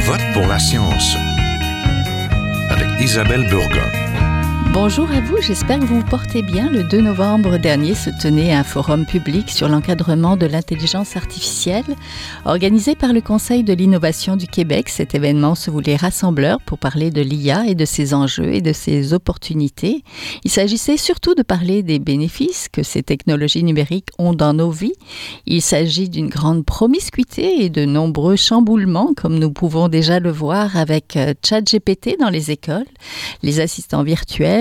vote pour la science avec Isabelle Burgon. Bonjour à vous, j'espère que vous vous portez bien. Le 2 novembre dernier se tenait un forum public sur l'encadrement de l'intelligence artificielle organisé par le Conseil de l'innovation du Québec. Cet événement se voulait rassembleur pour parler de l'IA et de ses enjeux et de ses opportunités. Il s'agissait surtout de parler des bénéfices que ces technologies numériques ont dans nos vies. Il s'agit d'une grande promiscuité et de nombreux chamboulements comme nous pouvons déjà le voir avec euh, ChatGPT dans les écoles, les assistants virtuels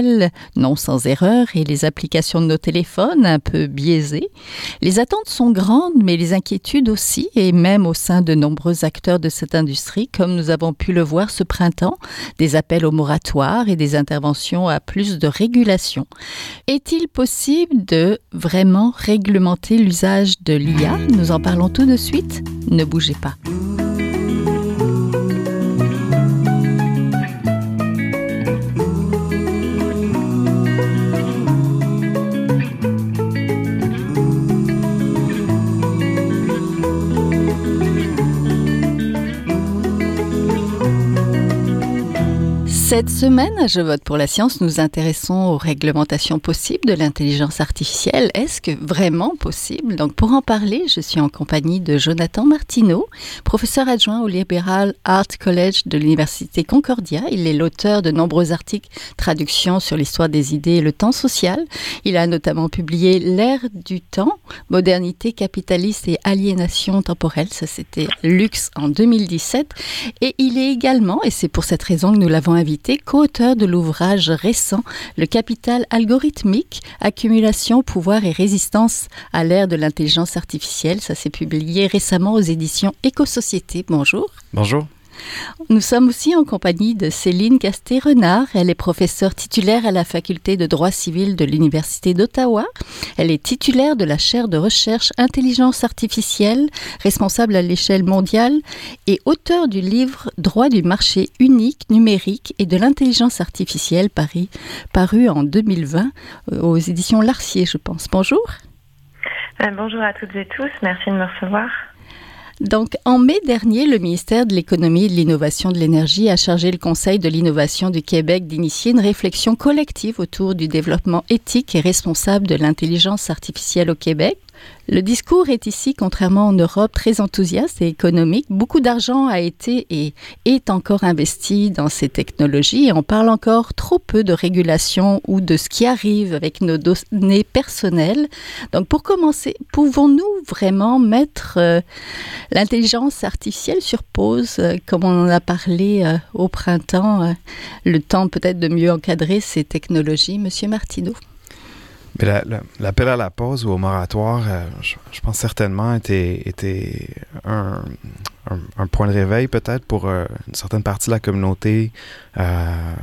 non sans erreur, et les applications de nos téléphones un peu biaisées. Les attentes sont grandes, mais les inquiétudes aussi, et même au sein de nombreux acteurs de cette industrie, comme nous avons pu le voir ce printemps, des appels au moratoire et des interventions à plus de régulation. Est-il possible de vraiment réglementer l'usage de l'IA Nous en parlons tout de suite. Ne bougez pas. Cette semaine, Je vote pour la science, nous intéressons aux réglementations possibles de l'intelligence artificielle. Est-ce que vraiment possible? Donc pour en parler, je suis en compagnie de Jonathan Martineau, professeur adjoint au Liberal Art College de l'Université Concordia. Il est l'auteur de nombreux articles, traductions sur l'histoire des idées et le temps social. Il a notamment publié L'ère du temps, modernité capitaliste et aliénation temporelle. Ça, c'était Luxe en 2017. Et il est également, et c'est pour cette raison que nous l'avons invité, co-auteur de l'ouvrage récent Le capital algorithmique, accumulation, pouvoir et résistance à l'ère de l'intelligence artificielle. Ça s'est publié récemment aux éditions Éco-Société. Bonjour. Bonjour. Nous sommes aussi en compagnie de Céline Casté-Renard. Elle est professeure titulaire à la faculté de droit civil de l'Université d'Ottawa. Elle est titulaire de la chaire de recherche intelligence artificielle, responsable à l'échelle mondiale et auteur du livre Droit du marché unique numérique et de l'intelligence artificielle Paris, paru en 2020 euh, aux éditions Larcier, je pense. Bonjour. Euh, bonjour à toutes et tous. Merci de me recevoir. Donc, en mai dernier, le ministère de l'Économie et de l'Innovation de l'Énergie a chargé le Conseil de l'innovation du Québec d'initier une réflexion collective autour du développement éthique et responsable de l'intelligence artificielle au Québec. Le discours est ici, contrairement en Europe, très enthousiaste et économique. Beaucoup d'argent a été et est encore investi dans ces technologies et on parle encore trop peu de régulation ou de ce qui arrive avec nos données personnelles. Donc pour commencer, pouvons-nous vraiment mettre euh, l'intelligence artificielle sur pause, euh, comme on en a parlé euh, au printemps, le temps peut-être de mieux encadrer ces technologies, Monsieur Martineau? L'appel à la pause ou au moratoire, je, pense certainement était un, un, point de réveil peut-être pour euh, une certaine partie de la communauté euh,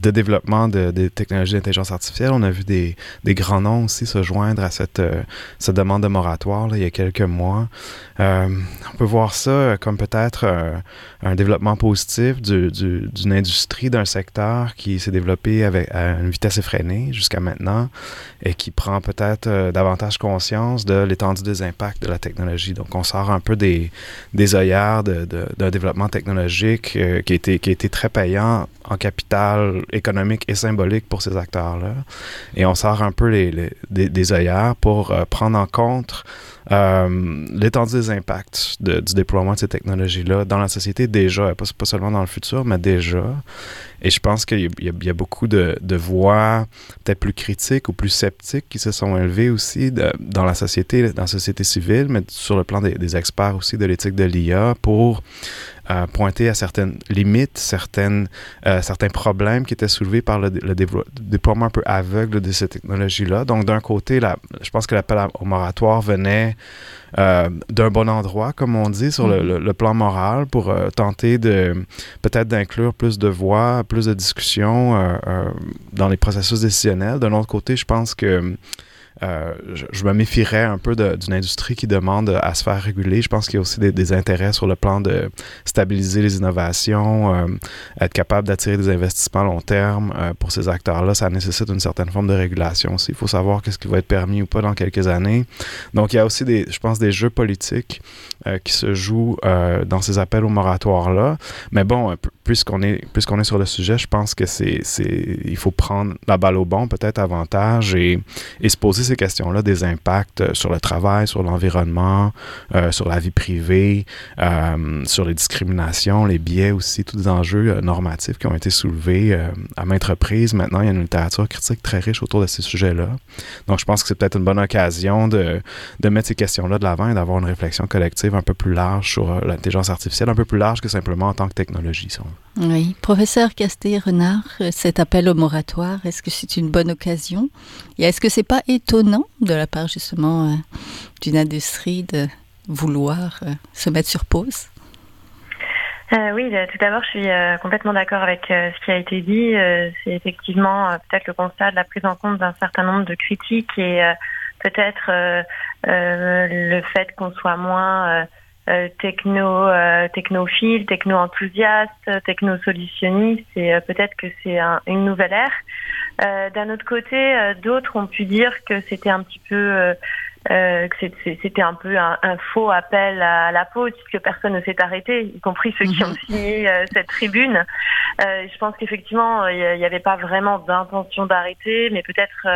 de développement de, des technologies d'intelligence artificielle. On a vu des, grands noms aussi se joindre à cette, euh, demande de moratoire il y a quelques mois. on peut voir ça comme peut-être un développement positif d'une du, d'une industrie, d'un secteur qui s'est développé avec, à une vitesse effrénée jusqu'à maintenant et qui prend peut-être davantage conscience de l'étendue des impacts de la technologie. Donc on sort un peu des, des œillères d'un développement technologique euh, qui, a été, qui a été très payant en capital économique et symbolique pour ces acteurs-là. Et on sort un peu les, des, des, œillères pour euh, prendre en compte euh, l'étendue des impacts du déploiement de ces technologies-là dans la société déjà, pas, pas, seulement dans le futur, mais déjà. Et je pense qu'il y, a beaucoup de, voix peut-être plus critiques ou plus sceptiques qui se sont élevées aussi dans la société, dans la société civile, mais sur le plan des experts aussi de l'éthique de l'IA pour euh, pointer à certaines limites, certaines, euh, certains problèmes qui étaient soulevés par le, le déploiement un peu aveugle de ces technologies-là. Donc, d'un côté, la, je pense que l'appel au moratoire venait euh, d'un bon endroit, comme on dit, sur le, mm-hmm. le, plan moral, pour euh, tenter de peut-être d'inclure plus de voix, plus de discussions euh, dans les processus décisionnels. D'un autre côté, je pense que euh, je, me méfierais un peu d'une industrie qui demande à se faire réguler. Je pense qu'il y a aussi des, intérêts sur le plan de stabiliser les innovations, euh, être capable d'attirer des investissements à long terme. Euh, pour ces acteurs-là, ça nécessite une certaine forme de régulation aussi. Il faut savoir qu'est-ce qui va être permis ou pas dans quelques années. Donc, il y a aussi, des, je pense, des jeux politiques qui se jouent dans ces appels au moratoire-là. Mais bon, puisqu'on est, puisqu'on est sur le sujet, je pense que c'est, il faut prendre la balle au bon, peut-être avantage, et, et se poser ces questions-là des impacts euh, sur le travail, sur l'environnement, euh, sur la vie privée, euh, sur les discriminations, les biais aussi, tous les enjeux normatifs qui ont été soulevés à maintes reprises. Maintenant, il y a une littérature critique très riche autour de ces sujets-là. Donc, je pense que c'est peut-être une bonne occasion de, de mettre ces questions-là de l'avant et d'avoir une réflexion collective un peu plus large sur l'intelligence artificielle, un peu plus large que simplement en tant que technologie. Oui. Professeur Casté-Renard, cet appel au moratoire, est-ce que c'est une bonne occasion? Et est-ce que c'est pas étonnant de la part justement euh, d'une industrie de vouloir euh, se mettre sur pause euh, oui, tout d'abord, je suis complètement d'accord avec ce qui a été dit. c'est effectivement peut-être le constat de la prise en compte d'un certain nombre de critiques et peut-être le fait qu'on soit moins techno technophile, techno enthousiaste, techno solutionniste et peut-être que c'est une nouvelle ère. D'un autre côté, d'autres ont pu dire que c'était un petit peu que c'était un peu un, faux appel à la pause puisque personne ne s'est arrêté, y compris ceux qui ont mhm. signé cette tribune. je pense qu'effectivement, il n'y avait pas vraiment d'intention d'arrêter, mais peut-être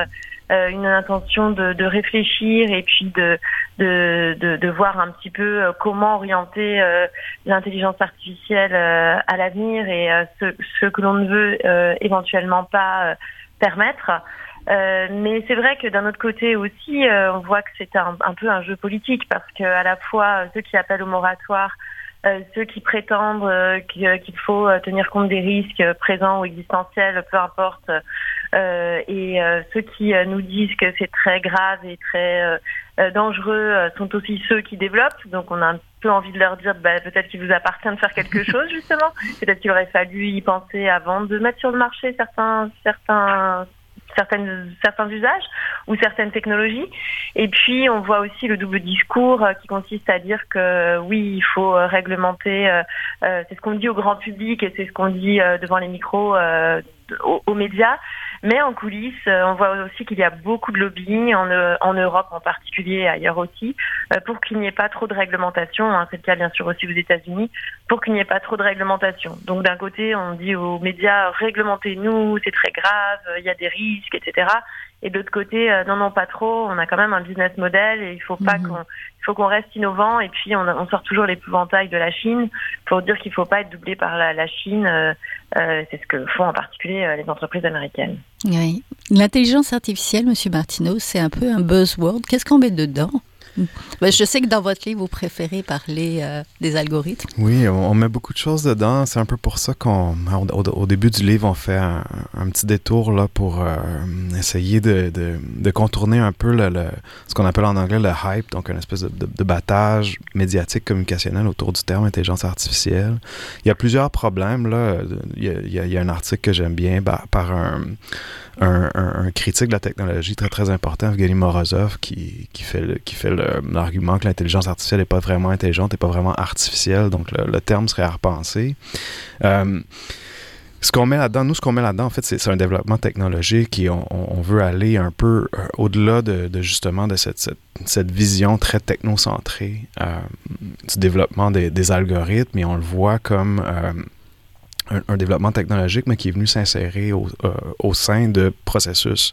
euh, une intention de, de, réfléchir et puis de, de, de, de, voir un petit peu euh, comment orienter euh, l'intelligence artificielle à l'avenir et ce, ce, que l'on ne veut éventuellement pas permettre. mais c'est vrai que d'un autre côté aussi, on voit que c'est un, peu un jeu politique parce que à la fois ceux qui appellent au moratoire ceux qui prétendent qu'il faut tenir compte des risques présents ou existentiels, peu importe euh, et euh, ceux qui euh, nous disent que c'est très grave et très dangereux sont aussi ceux qui développent. Donc on a un peu envie de leur dire bah, peut-être qu'il vous appartient de faire quelque chose justement. Peut-être qu'il aurait fallu y penser avant de mettre sur le marché certains certains certaines, certains usages ou certaines technologies. Et puis, on voit aussi le double discours qui consiste à dire que oui, il faut réglementer. c'est ce qu'on dit au grand public et c'est ce qu'on dit devant les micros aux, médias. Mais en coulisses, euh, on voit aussi qu'il y a beaucoup de lobbying en, euh, Europe en particulier, ailleurs aussi, euh, pour qu'il n'y ait pas trop de réglementation. Hein, c'est le cas bien sûr aussi aux États-Unis, pour qu'il n'y ait pas trop de réglementation. Donc d'un côté, on dit aux médias réglementez-nous, c'est très grave, il y a des risques, etc. Et de l'autre côté, non, non, pas trop. On a quand même un business model et il faut pas mhm. qu'on, il faut qu'on reste innovant. Et puis, on, on sort toujours l'épouvantail de la Chine pour dire qu'il faut pas être doublé par la, la Chine. Euh, c'est ce que font en particulier les entreprises américaines. Oui. L'intelligence artificielle, Monsieur Martineau, c'est un peu un buzzword. Qu'est-ce qu'on met dedans? Ben, je sais que dans votre livre, vous préférez parler euh, des algorithmes. Oui, on, met beaucoup de choses dedans. C'est un peu pour ça qu'on, au, début du livre, on fait un, petit détour là pour euh, essayer de, contourner un peu ce qu'on appelle en anglais le hype, donc une espèce de, battage médiatique communicationnel autour du terme intelligence artificielle. Il y a plusieurs problèmes là. Il y a, il y a un article que j'aime bien par un un, critique de la technologie très très important, Evgeny Morozov, qui, qui fait, qui fait l'argument que l'intelligence artificielle n'est pas vraiment intelligente, n'est pas vraiment artificielle, donc le, terme serait à repenser. Euh, ce qu'on met là-dedans, nous, ce qu'on met là-dedans, en fait, c'est un développement technologique et on, veut aller un peu euh, au-delà de, justement de cette, cette, vision très technocentrée euh, du développement des, algorithmes et on le voit comme un, développement technologique, mais qui est venu s'insérer au, euh, sein de processus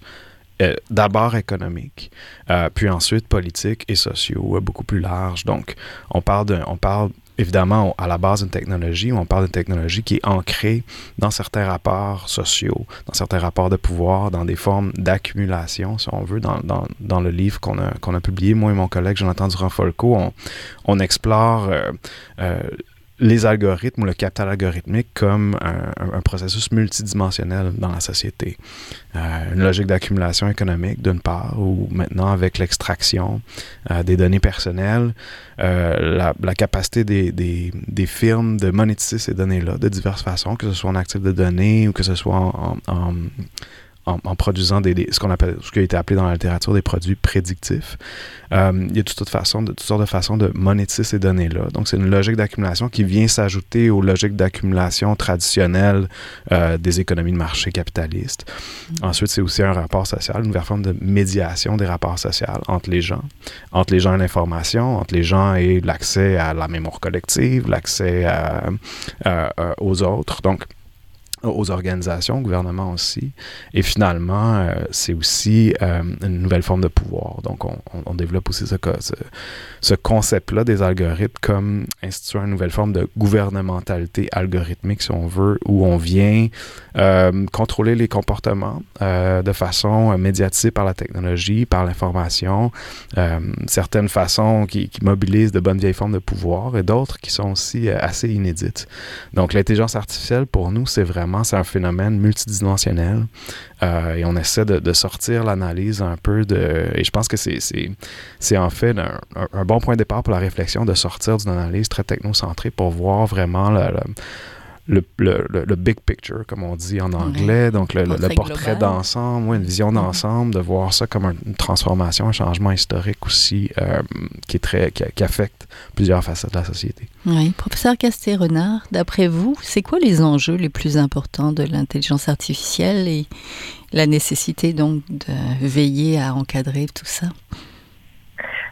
euh, d'abord économiques, euh, puis ensuite politiques et sociaux, beaucoup plus larges. Donc, on parle, on parle évidemment à la base d'une technologie, on parle d'une technologie qui est ancrée dans certains rapports sociaux, dans certains rapports de pouvoir, dans des formes d'accumulation, si on veut. Dans, dans, dans le livre qu'on a, qu'on a publié, moi et mon collègue Jonathan Durand-Folco, on, on explore les algorithmes ou le capital algorithmique comme un, processus multidimensionnel dans la société. Euh, une logique d'accumulation économique, d'une part, ou maintenant avec l'extraction euh, des données personnelles, euh, la, capacité des, des, firmes de monétiser ces données-là de diverses façons, que ce soit en actifs de données ou que ce soit en, produisant des, ce qu'on appelle, ce qui a été appelé dans la littérature des produits prédictifs. Euh, il y a toutes, façons de, toutes sortes de façons de monétiser ces données-là. Donc, c'est une logique d'accumulation qui vient s'ajouter aux logiques d'accumulation traditionnelles euh, des économies de marché capitalistes. Mm. Ensuite, c'est aussi un rapport social, une nouvelle forme de médiation des rapports sociaux entre les gens, entre les gens et l'information, entre les gens et l'accès à la mémoire collective, l'accès aux autres. Donc, aux organisations, au gouvernement aussi. Et finalement, euh, c'est aussi euh, une nouvelle forme de pouvoir. Donc, on, développe aussi ce, ce, ce concept-là des algorithmes comme instituant une nouvelle forme de gouvernementalité algorithmique, si on veut, où on vient euh, contrôler les comportements de façon médiatisée par la technologie, par l'information, certaines façons qui, mobilisent de bonnes vieilles formes de pouvoir et d'autres qui sont aussi assez inédites. Donc, l'intelligence artificielle, pour nous, c'est vraiment c'est un phénomène multidimensionnel. Euh, et on essaie de, sortir l'analyse un peu de... Et je pense que c'est en fait un, bon point de départ pour la réflexion de sortir d'une analyse très technocentrée pour voir vraiment le le, le, le, big picture, comme on dit en anglais, donc le, portrait d'ensemble, une vision mhm. d'ensemble, de voir ça comme une transformation, un changement historique aussi euh, qui, est très, qui, affecte plusieurs facettes de la société. Oui, professeur Casté-Renard, d'après vous, c'est quoi les enjeux les plus importants de l'intelligence artificielle et la nécessité donc de veiller à encadrer tout ça?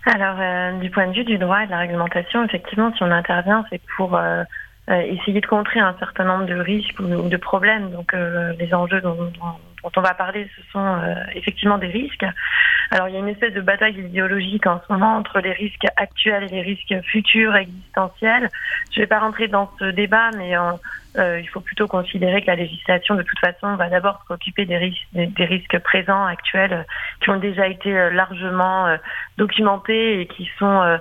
Alors, euh, du point de vue du droit et de la réglementation, effectivement, si on intervient, c'est pour euh, essayer de contrer un certain nombre de risques ou de problèmes. Donc euh, les enjeux dont, on va parler, ce sont euh, effectivement des risques. Alors il y a une espèce de bataille idéologique en ce moment entre les risques actuels et les risques futurs existentiels. Je ne vais pas rentrer dans ce débat, mais il faut plutôt considérer que la législation, de toute façon, va d'abord s'occuper des, risques présents, actuels, qui ont déjà été largement documentés et qui sont euh,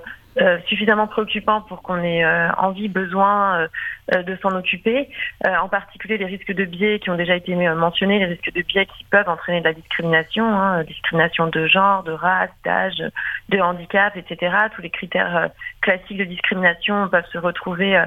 suffisamment préoccupant pour qu'on ait euh, envie, besoin euh, de s'en occuper. en particulier les risques de biais qui ont déjà été mentionnés, les risques de biais qui peuvent entraîner de la discrimination, hein, discrimination de genre, de race, d'âge, de handicap, etc. Tous les critères classiques de discrimination peuvent se retrouver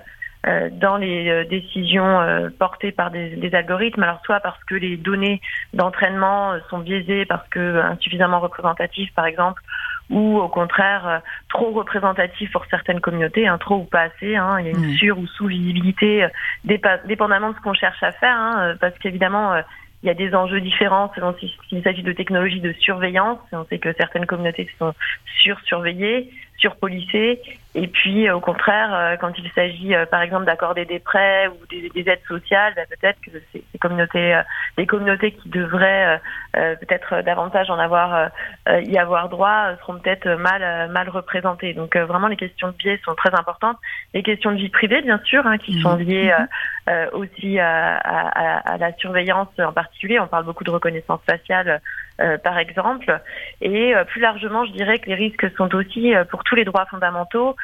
dans les décisions portées par des, des, algorithmes. Alors soit parce que les données d'entraînement sont biaisées, parce que insuffisamment représentatives, par exemple, ou au contraire euh, trop représentatif pour certaines communautés, hein, trop ou pas assez. Hein, il y a une sur ou sous-visibilité, euh, dépendamment de ce qu'on cherche à faire, hein, euh, parce qu'évidemment, il y a des enjeux différents selon s'il s'agit de technologies de surveillance. On sait que certaines communautés sont sur-surveillées, surpolicées. Et puis, au contraire, quand il s'agit, par exemple, d'accorder des prêts ou des, aides sociales, bah, peut-être que ces, communautés, les communautés qui devraient euh, peut-être davantage en avoir euh, y avoir droit seront peut-être mal mal représentées. Donc euh, vraiment les questions de biais sont très importantes. Les questions de vie privée bien sûr hein, qui sont mmh. liées mmh. aussi à, à, à, la surveillance en particulier. On parle beaucoup de reconnaissance faciale par exemple. Et plus largement, je dirais que les risques sont aussi pour tous les droits fondamentaux,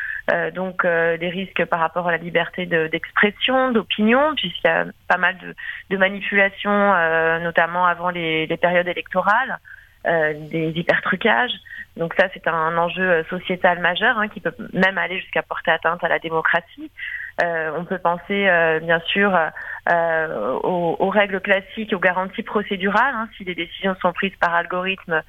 donc les risques par rapport à la liberté d'expression, d'opinion, puisqu'il y a pas mal de, de manipulations, notamment avant les, les périodes électorales, euh, des hypertrucages. Donc ça, c'est un enjeu euh, sociétal majeur hein, qui peut même aller jusqu'à porter atteinte à la démocratie. Euh, on peut penser bien sûr aux, règles classiques, aux garanties procédurales. Hein, si les décisions sont prises par algorithme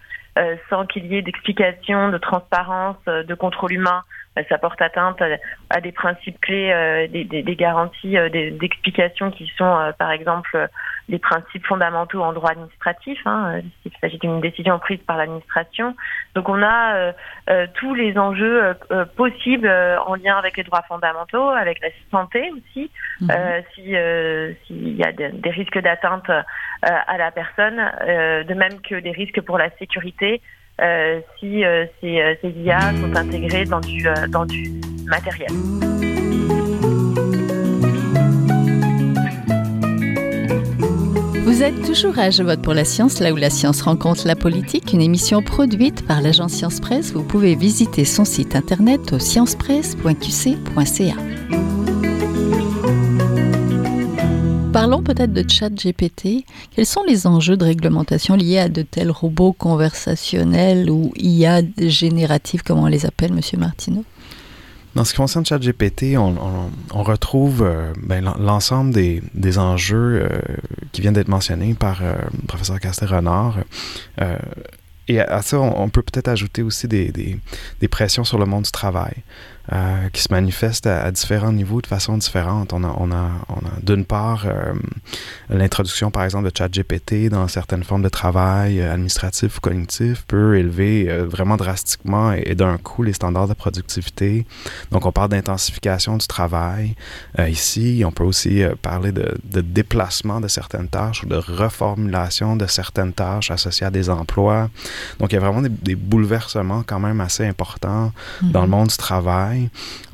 sans qu'il y ait d'explication, de transparence, de contrôle humain, ça porte atteinte à, des principes clés, des, des, garanties d'explication qui sont par exemple des principes fondamentaux en droit administratif, hein, euh, s'il s'agit d'une décision prise par l'administration. Donc on a euh, euh, tous les enjeux possibles en lien avec les droits fondamentaux, avec la santé aussi, mhm. s'il y a des risques d'atteinte à la personne, de même que des risques pour la sécurité. si ces, ces IA sont dans du, dans du matériel. Vous êtes toujours à Je vote pour la science, là où la science rencontre la politique, une émission produite par l'agence Science Presse. Vous pouvez visiter son site internet au sciencepresse.qc.ca. Parlons peut-être de chat GPT. Quels sont les enjeux de réglementation liés à de tels robots conversationnels ou IA génératifs, comme on les appelle, Monsieur Martineau? Dans ce qui concerne ChatGPT, on, on, retrouve euh, ben, l'ensemble des, enjeux euh, qui viennent d'être mentionnés par le professeur Castel-Renard. et à, ça, on, peut peut-être ajouter aussi des, pressions sur le monde du travail. Euh, qui se manifestent à, différents niveaux de façon différente. On a, on a, on a d'une part euh, l'introduction, par exemple, de ChatGPT dans certaines formes de travail euh, administratif ou cognitif peut élever vraiment drastiquement et, d'un coup les standards de productivité. Donc, on parle d'intensification du travail. ici, on peut aussi parler de, de, déplacement de certaines tâches ou de reformulation de certaines tâches associées à des emplois. Donc, il y a vraiment des, des bouleversements quand même assez importants dans le mm-hmm. monde du travail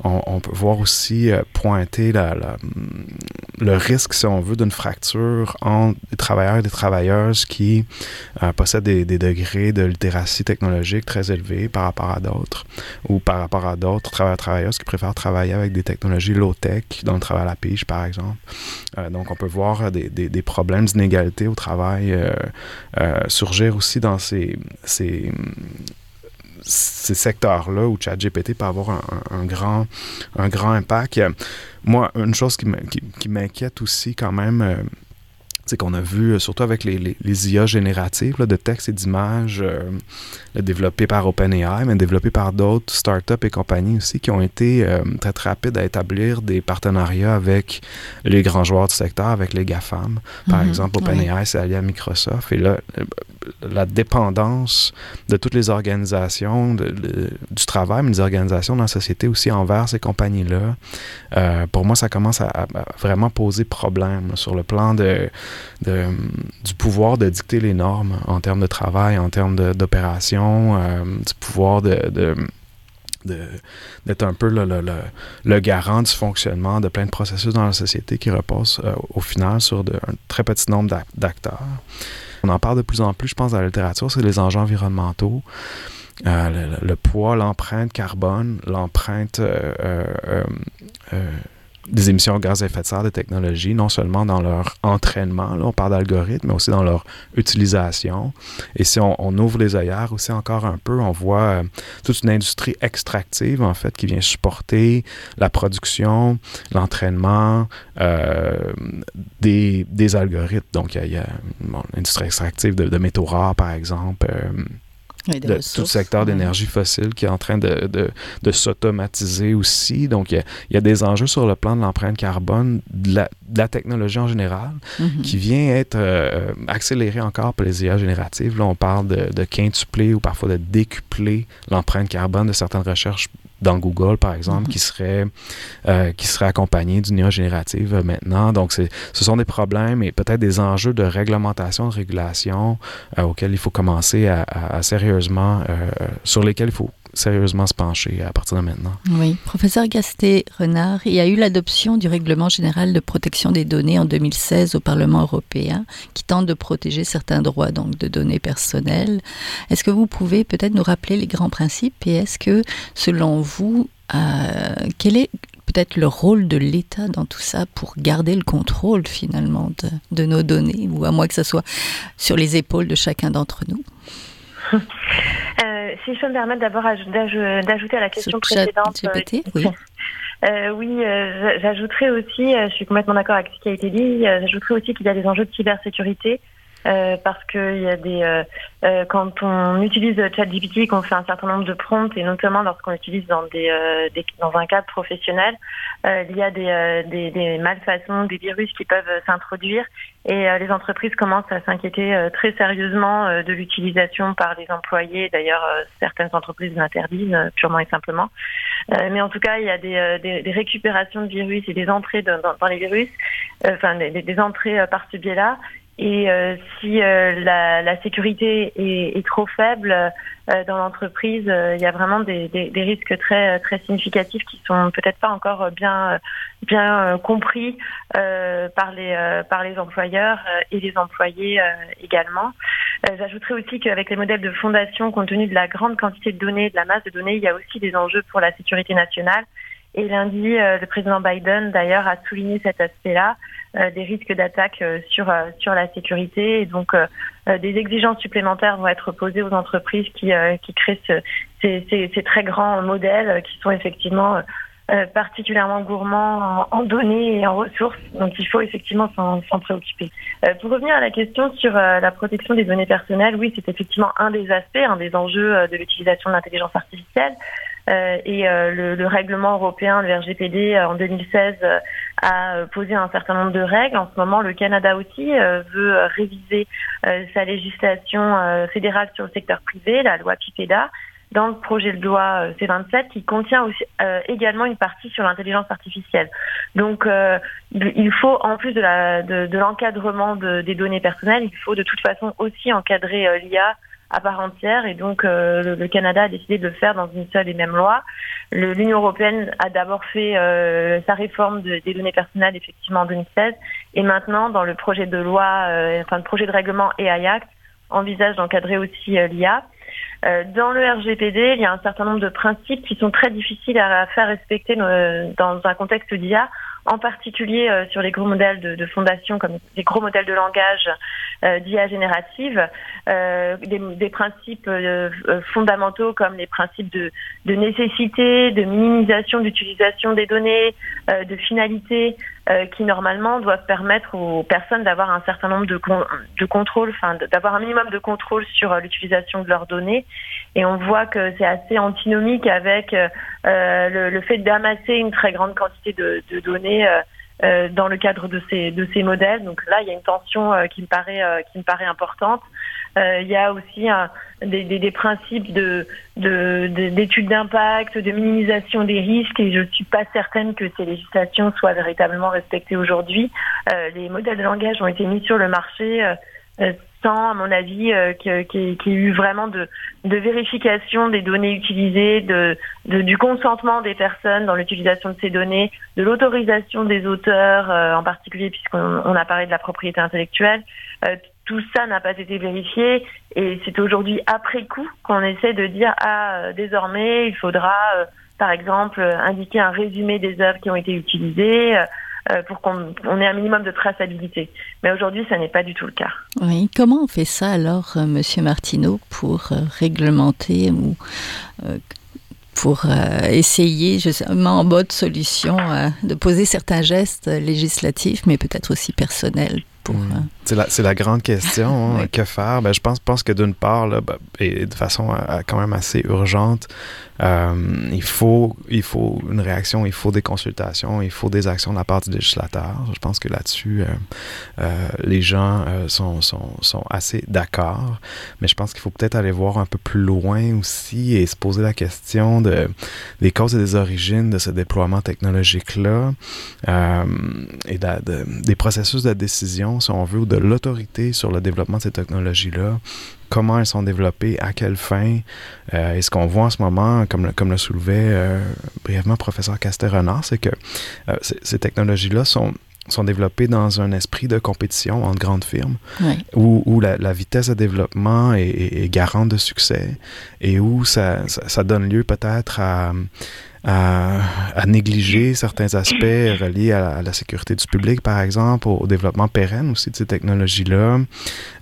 on, peut voir aussi euh, pointer le risque, si on veut, d'une fracture entre des travailleurs et des travailleuses qui euh, possèdent des, degrés de littératie technologique très élevés par rapport à d'autres, ou par rapport à d'autres travailleurs travailleuses qui préfèrent travailler avec des technologies low-tech dans le travail à la pige, par exemple. Euh, donc, on peut voir des, problèmes d'inégalité au travail surgir aussi dans ces secteurs-là où ChatGPT peut avoir un, grand, un grand impact. Moi, une chose qui m'inquiète aussi quand même, euh, qu'on a vu, euh, surtout avec les, les, IA génératives de textes et d'images euh, développées par OpenAI, mais développées par d'autres startups et compagnies aussi qui ont été très, très rapides à établir des partenariats avec les grands joueurs du secteur, avec les GAFAM. Par mhm. exemple, OpenAI s'est allié à Microsoft. Et là, la dépendance de toutes les organisations du travail, mais des organisations dans la société aussi envers ces compagnies-là, euh, pour moi, ça commence à, vraiment poser problème sur le plan de, du pouvoir de dicter les normes en termes de travail, en termes d'opération, euh, du pouvoir de, d'être un peu le, garant du fonctionnement de plein de processus dans la société qui reposent euh, au final sur un très petit nombre d'acteurs. On en parle de plus en plus, je pense, dans la littérature, c'est les enjeux environnementaux. Euh, le, poids, l'empreinte carbone, l'empreinte euh, euh, des émissions de gaz à effet de serre des technologies, non seulement dans leur entraînement, là, on parle d'algorithmes, mais aussi dans leur utilisation. Et si on, ouvre les œillères aussi encore un peu, on voit euh, toute une industrie extractive, en fait, qui vient supporter la production, l'entraînement euh, des, des, algorithmes. Donc, il y a, l'industrie extractive de, de, métaux rares, par exemple. Euh, de tout le secteur d'énergie fossile qui est en train de, de, de s'automatiser aussi. Donc, il y, a, des enjeux sur le plan de l'empreinte carbone, de la, de la, technologie en général, mm-hmm. qui vient être euh, accélérée encore par les IA génératives. Là, on parle de, de quintupler ou parfois de décupler l'empreinte carbone de certaines recherches dans Google, par exemple, mhm. qui serait euh, qui serait accompagné d'une IA générative euh, maintenant. Donc, ce sont des problèmes et peut-être des enjeux de réglementation, de régulation euh, auxquels il faut commencer à, à sérieusement, sur lesquels il faut sérieusement se pencher à partir de maintenant. Oui. Professeur Gasté-Renard, il y a eu l'adoption du Règlement général de protection des données en 2016 au Parlement européen qui tente de protéger certains droits donc de données personnelles. Est-ce que vous pouvez peut-être nous rappeler les grands principes et est-ce que, selon vous, euh, quel est peut-être le rôle de l'État dans tout ça pour garder le contrôle finalement de, de nos données, ou à moins que ce soit sur les épaules de chacun d'entre nous? Euh, si je peux me permettre d'abord d'ajouter à la question précédente. Oui. Euh, oui, euh, j'ajouterais aussi, je suis complètement d'accord avec ce qui a été dit, j'ajouterais aussi qu'il y a des enjeux de cybersécurité. Parce qu'il y a des quand on utilise ChatGPT, qu'on fait un certain nombre de prompts et notamment lorsqu'on l'utilise dans des, dans un cadre professionnel, il y a des, des, des malfaçons, des virus qui peuvent s'introduire et euh, les entreprises commencent à s'inquiéter euh, très sérieusement euh, de l'utilisation par les employés. D'ailleurs, certaines entreprises l'interdisent purement et simplement. mais en tout cas, il y a des, des, des récupérations de virus et des entrées dans, dans, les virus, enfin des, des, entrées par ce biais-là. Et si la, la, sécurité est, est trop faible, euh, dans l'entreprise, euh, il y a vraiment des, des, des, risques très très significatifs qui sont peut-être pas encore bien bien compris euh, par les par les employeurs et les employés également. J'ajouterais aussi qu'avec les modèles de fondation, compte tenu de la grande quantité de données, de la masse de données, il y a aussi des enjeux pour la sécurité nationale. Et lundi, le président Biden, d'ailleurs, a souligné cet aspect-là, des risques d'attaque sur sur la sécurité. Et donc, euh, des exigences supplémentaires vont être posées aux entreprises qui, euh, qui créent ces, ces, très grands modèles qui sont effectivement particulièrement gourmand en, données et en ressources. Donc il faut effectivement s'en préoccuper. pour revenir à la question sur la protection des données personnelles, oui, c'est effectivement un des aspects, un des enjeux de l'utilisation de l'intelligence artificielle. Euh, et euh, le, le, règlement européen, le RGPD, euh, en 2016, a posé un certain nombre de règles. En ce moment, le Canada aussi veut réviser sa législation fédérale sur le secteur privé, la loi PIPEDA, dans le projet de loi C27 qui contient aussi, également une partie sur l'intelligence artificielle. Donc il faut, en plus de l'encadrement de, de des données personnelles, il faut de toute façon aussi encadrer l'IA à part entière et donc euh, le, Canada a décidé de le faire dans une seule et même loi. L'Union européenne a d'abord fait euh, sa réforme des données personnelles effectivement en 2016 et maintenant dans le projet de loi, euh, enfin le projet de règlement EAI Act envisage d'encadrer aussi l'IA. dans le RGPD, il y a un certain nombre de principes qui sont très difficiles à faire respecter dans un contexte d'IA en particulier euh, sur les gros modèles de, fondation comme les gros modèles de langage euh, d'IA générative, euh, des, des, principes fondamentaux comme les principes de, de nécessité, de minimisation d'utilisation des données, de finalité, qui normalement doivent permettre aux personnes d'avoir un certain nombre de, de contrôles, enfin d'avoir un minimum de contrôle sur l'utilisation de leurs données. Et on voit que c'est assez antinomique avec le, le, fait d'amasser une très grande quantité de, de données euh, euh, dans le cadre de ces de ces modèles. Donc là, il y a une tension euh, qui me paraît qui me paraît importante. Il y a aussi des, des, principes de d'études de, d'impact, de minimisation des risques, et je suis pas certaine que ces législations soient véritablement respectées aujourd'hui. les modèles de langage ont été mis sur le marché sans, à mon avis, euh, qu'il y, ait eu vraiment de, de, vérification des données utilisées, de, de du consentement des personnes dans l'utilisation de ces données, de l'autorisation des auteurs, euh, en particulier puisqu'on on a parlé de la propriété intellectuelle. Euh, tout ça n'a pas été vérifié et c'est aujourd'hui après coup qu'on essaie de dire ah désormais il faudra par exemple indiquer un résumé des œuvres qui ont été utilisées euh, pour qu'on ait un minimum de traçabilité. Mais aujourd'hui, ça n'est pas du tout le cas. Oui. Comment on fait ça alors, euh, Monsieur Martineau, pour euh, réglementer ou pour essayer justement en mode solution de poser certains gestes législatifs, mais peut-être aussi personnels? Pour. Mmh. C'est la, la, grande question. Hein, que faire? Ben, je pense, pense que d'une part, là, ben, et de façon quand même assez urgente, euh, il, faut, il faut une réaction, il faut des consultations, il faut des actions de la part du législateur. Je pense que là-dessus, euh, euh, les gens sont, sont, sont, assez d'accord, mais je pense qu'il faut peut-être aller voir un peu plus loin aussi et se poser la question de, des causes et des origines de ce déploiement technologique-là et de, des processus de décision, si on veut, ou de l'autorité sur le développement de ces technologies-là comment elles sont développées, à quelle fin. Euh, et ce qu'on voit en ce moment, comme le, comme le soulevait euh, brièvement professeur Castel-Renard, c'est que euh, ces technologies-là sont sont développées dans un esprit de compétition entre grandes firmes, où, où la, la, vitesse de développement est, est, garante de succès et où ça, ça, ça donne lieu peut-être à, à, négliger certains aspects reliés à, la sécurité du public, par exemple, au, développement pérenne aussi de ces technologies-là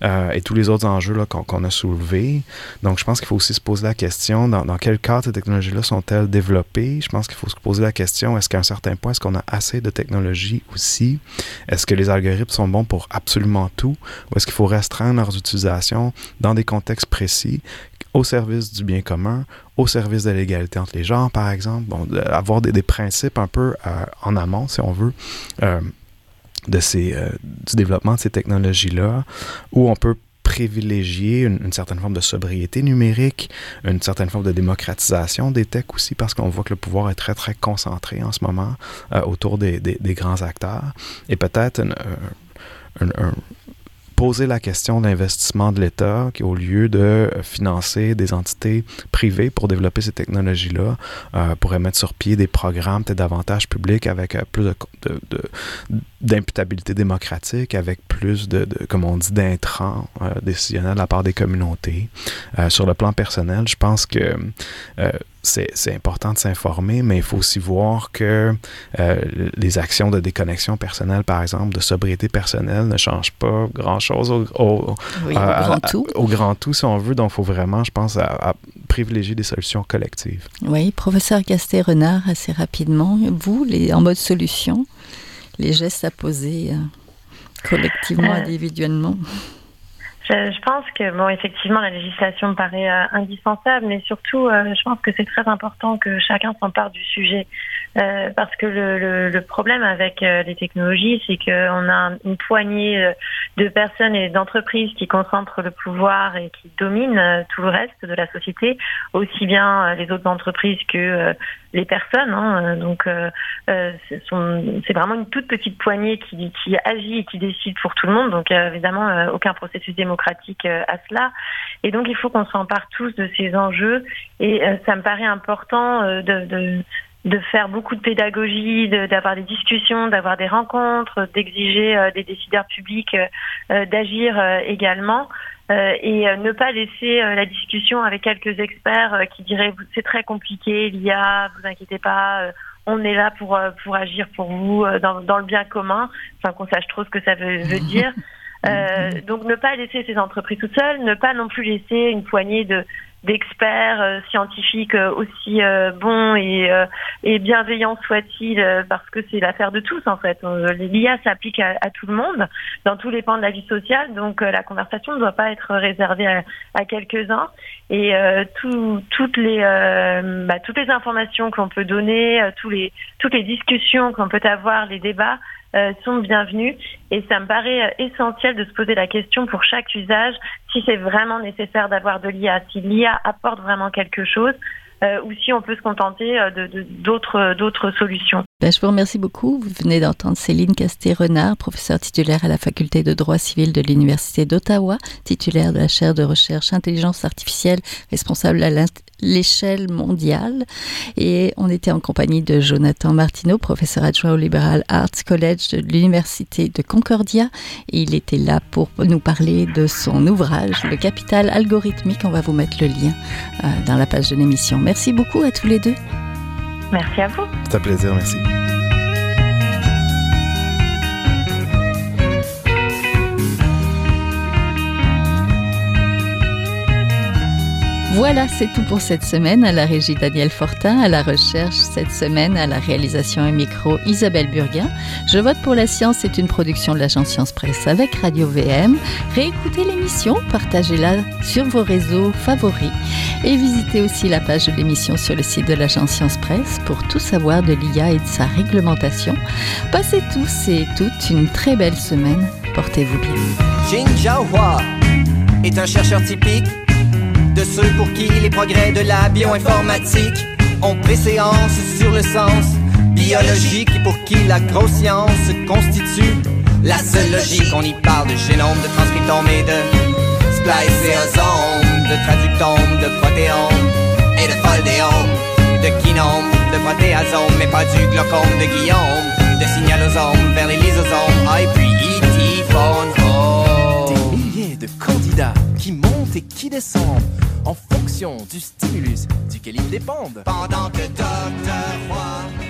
euh, et tous les autres enjeux qu'on a soulevés. Donc, je pense qu'il faut aussi se poser la question dans, dans quel cadre ces technologies-là sont-elles développées? Je pense qu'il faut se poser la question est-ce qu'à un certain point, est-ce qu'on a assez de technologies aussi? Est-ce que les algorithmes sont bons pour absolument tout? Ou est-ce qu'il faut restreindre leurs utilisations dans des contextes précis? Au service du bien commun, au service de l'égalité entre les genres, par exemple, bon, avoir des, principes un peu euh, en amont, si on veut, euh, de ces, euh, du développement de ces technologies-là, où on peut privilégier une, certaine forme de sobriété numérique, une certaine forme de démocratisation des techs aussi, parce qu'on voit que le pouvoir est très, très concentré en ce moment autour des, des, grands acteurs, et peut-être un, poser la question d'investissement de l'État qui, au lieu de financer des entités privées pour développer ces technologies-là, euh, pourrait mettre sur pied des programmes peut-être davantage publics avec euh, plus de, de, de d'imputabilité démocratique avec plus de, de comme on dit, d'intrants euh, décisionnels de la part des communautés. Sur le plan personnel, je pense que c'est important de s'informer, mais il faut aussi voir que euh, les actions de déconnexion personnelle, par exemple, de sobriété personnelle, ne changent pas grand-chose au, au, grand tout. au grand tout, si on veut. Donc, il faut vraiment, je pense, à, privilégier des solutions collectives. Oui, professeur Gasté-Renard, assez rapidement, vous, les, en mode solution, les gestes à poser euh, collectivement, euh, individuellement? Je, pense que, bon, effectivement, la législation me paraît euh, indispensable, mais surtout, euh, je pense que c'est très important que chacun s'empare du sujet. Euh, parce que le, le, problème avec les technologies, c'est qu'on a une poignée de personnes et d'entreprises qui concentrent le pouvoir et qui dominent tout le reste de la société, aussi bien les autres entreprises que les personnes. Hein. Donc, c'est vraiment une toute petite poignée qui, qui agit et qui décide pour tout le monde. Donc, évidemment, aucun processus démocratique euh, à cela. Et donc, il faut qu'on s'empare tous de ces enjeux. Et euh, ça me paraît important euh, de, de faire beaucoup de pédagogie, d'avoir des discussions, d'avoir des rencontres, d'exiger des décideurs publics d'agir également. Et ne pas laisser la discussion avec quelques experts qui diraient c'est très compliqué, l'IA, vous inquiétez pas, on est là pour pour agir pour vous dans, dans le bien commun, enfin qu'on sache trop ce que ça veut, veut dire. Euh, donc ne pas laisser ces entreprises toutes seules, ne pas non plus laisser une poignée de d'experts euh, scientifiques euh, aussi bons et, et bienveillants soient-ils, parce que c'est l'affaire de tous en fait. L'IA s'applique à, tout le monde, dans tous les pans de la vie sociale, donc la conversation ne doit pas être réservée à, à quelques-uns. Et tout, toutes les bah, toutes les informations qu'on peut donner, tous les toutes les discussions qu'on peut avoir, les débats euh, sont bienvenus. Et ça me paraît euh, essentiel de se poser la question pour chaque usage si c'est vraiment nécessaire d'avoir de l'IA, si l'IA apporte vraiment quelque chose. Euh, ou si on peut se contenter de d'autres d'autres solutions. Ben, je vous remercie beaucoup. Vous venez d'entendre Céline Casté-Renard, professeure titulaire à la faculté de droit civil de l'Université d'Ottawa, titulaire de la chaire de recherche intelligence artificielle, responsable à l'échelle mondiale. Et on était en compagnie de Jonathan Martineau, professeur adjoint au Liberal Arts College de l'Université de Concordia. Et il était là pour nous parler de son ouvrage, Le capital algorithmique. On va vous mettre le lien euh, dans la page de l'émission. Merci beaucoup à tous les deux. Merci à vous. C'est un plaisir, merci. Voilà, c'est tout pour cette semaine. À la régie Daniel Fortin, à la recherche cette semaine, à la réalisation et micro Isabelle Burguin. Je vote pour la science c'est une production de l'agence Science Presse avec Radio VM. Réécoutez l'émission, partagez-la sur vos réseaux favoris et visitez aussi la page de l'émission sur le site de l'agence Science Presse pour tout savoir de l'IA et de sa réglementation. Passez tous et toutes une très belle semaine. Portez-vous bien. Jin Hua est un chercheur typique de ceux pour qui les progrès de la bioinformatique ont préséance sur le sens biologique et pour qui la grosse science constitue la seule logique. On y parle de génome, de transcriptome et de spliceosome, de traductome, de protéome et de foldéome, de kinome, de protéasome, mais pas du glaucome de Guillaume, de signalosome vers les lysosomes, ah, puis de candidats qui montent et qui descendent en fonction du stimulus duquel ils dépendent. Pendant que Docteur Roy